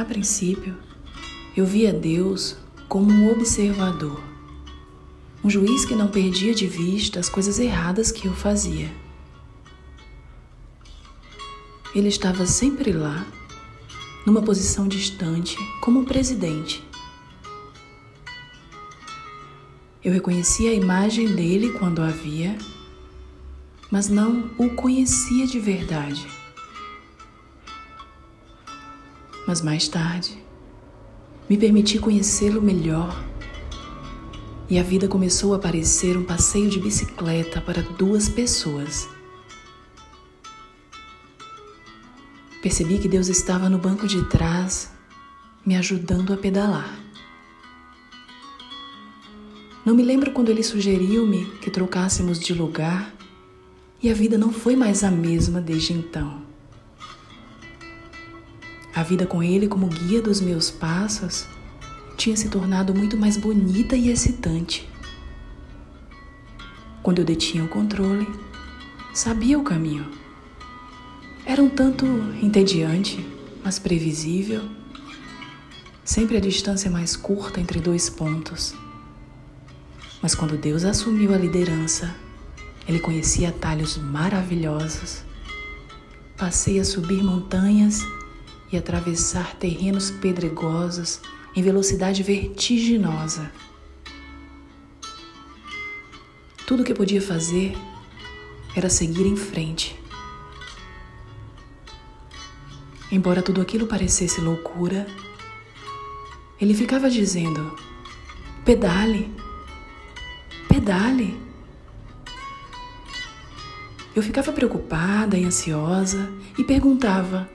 A princípio, eu via Deus como um observador, um juiz que não perdia de vista as coisas erradas que eu fazia. Ele estava sempre lá, numa posição distante, como um presidente. Eu reconhecia a imagem dele quando a via, mas não o conhecia de verdade. Mas mais tarde, me permiti conhecê-lo melhor e a vida começou a parecer um passeio de bicicleta para duas pessoas. Percebi que Deus estava no banco de trás, me ajudando a pedalar. Não me lembro quando ele sugeriu-me que trocássemos de lugar e a vida não foi mais a mesma desde então. A vida com ele como guia dos meus passos tinha se tornado muito mais bonita e excitante. Quando eu detinha o controle, sabia o caminho. Era um tanto entediante, mas previsível. Sempre a distância mais curta entre dois pontos. Mas quando Deus assumiu a liderança, ele conhecia atalhos maravilhosos. Passei a subir montanhas e atravessar terrenos pedregosos em velocidade vertiginosa. Tudo o que podia fazer era seguir em frente. Embora tudo aquilo parecesse loucura, ele ficava dizendo: pedale, pedale. Eu ficava preocupada e ansiosa e perguntava: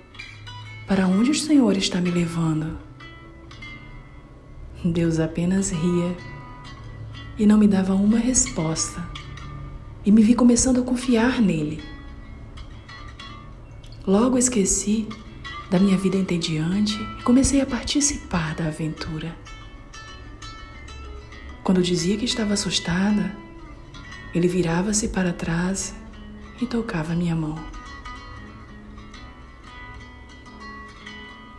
para onde o Senhor está me levando? Deus apenas ria e não me dava uma resposta, e me vi começando a confiar nele. Logo esqueci da minha vida entediante e comecei a participar da aventura. Quando dizia que estava assustada, ele virava-se para trás e tocava minha mão.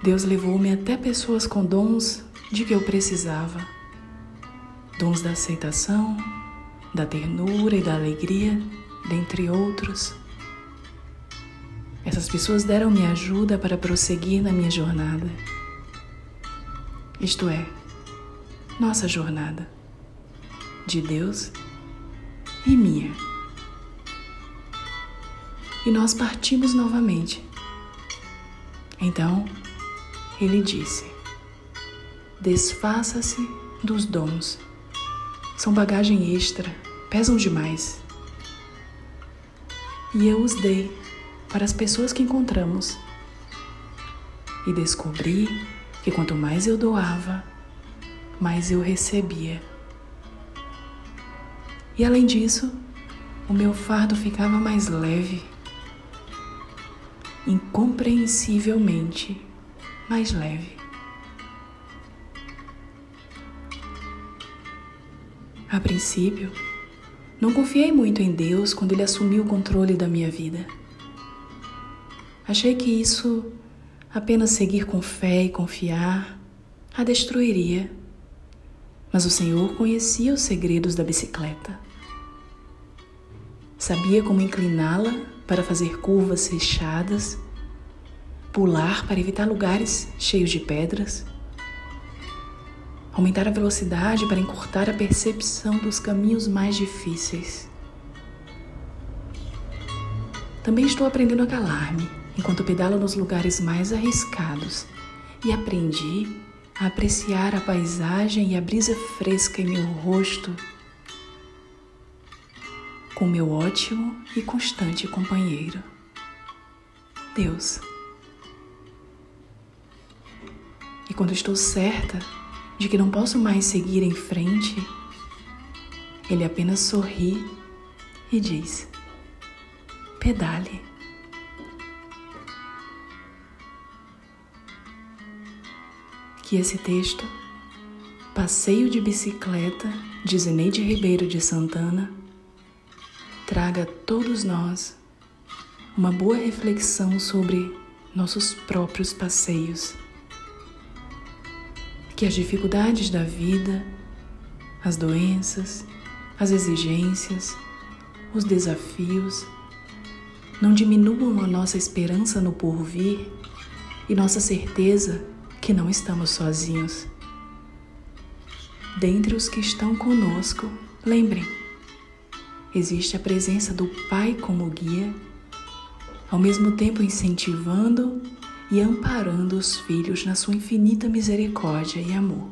Deus levou-me até pessoas com dons de que eu precisava. Dons da aceitação, da ternura e da alegria, dentre outros. Essas pessoas deram-me ajuda para prosseguir na minha jornada. Isto é, nossa jornada. De Deus e minha. E nós partimos novamente. Então, ele disse: Desfaça-se dos dons. São bagagem extra, pesam demais. E eu os dei para as pessoas que encontramos. E descobri que quanto mais eu doava, mais eu recebia. E além disso, o meu fardo ficava mais leve, incompreensivelmente mais leve. A princípio, não confiei muito em Deus quando Ele assumiu o controle da minha vida. Achei que isso, apenas seguir com fé e confiar, a destruiria. Mas o Senhor conhecia os segredos da bicicleta. Sabia como incliná-la para fazer curvas fechadas pular para evitar lugares cheios de pedras, aumentar a velocidade para encurtar a percepção dos caminhos mais difíceis. Também estou aprendendo a calar-me enquanto pedalo nos lugares mais arriscados e aprendi a apreciar a paisagem e a brisa fresca em meu rosto com meu ótimo e constante companheiro, Deus. Quando estou certa de que não posso mais seguir em frente, ele apenas sorri e diz: pedale. Que esse texto, Passeio de Bicicleta, de Zeneide Ribeiro de Santana, traga a todos nós uma boa reflexão sobre nossos próprios passeios que as dificuldades da vida, as doenças, as exigências, os desafios não diminuam a nossa esperança no porvir e nossa certeza que não estamos sozinhos. Dentre os que estão conosco, lembrem, existe a presença do Pai como guia, ao mesmo tempo incentivando e amparando os filhos na sua infinita misericórdia e amor.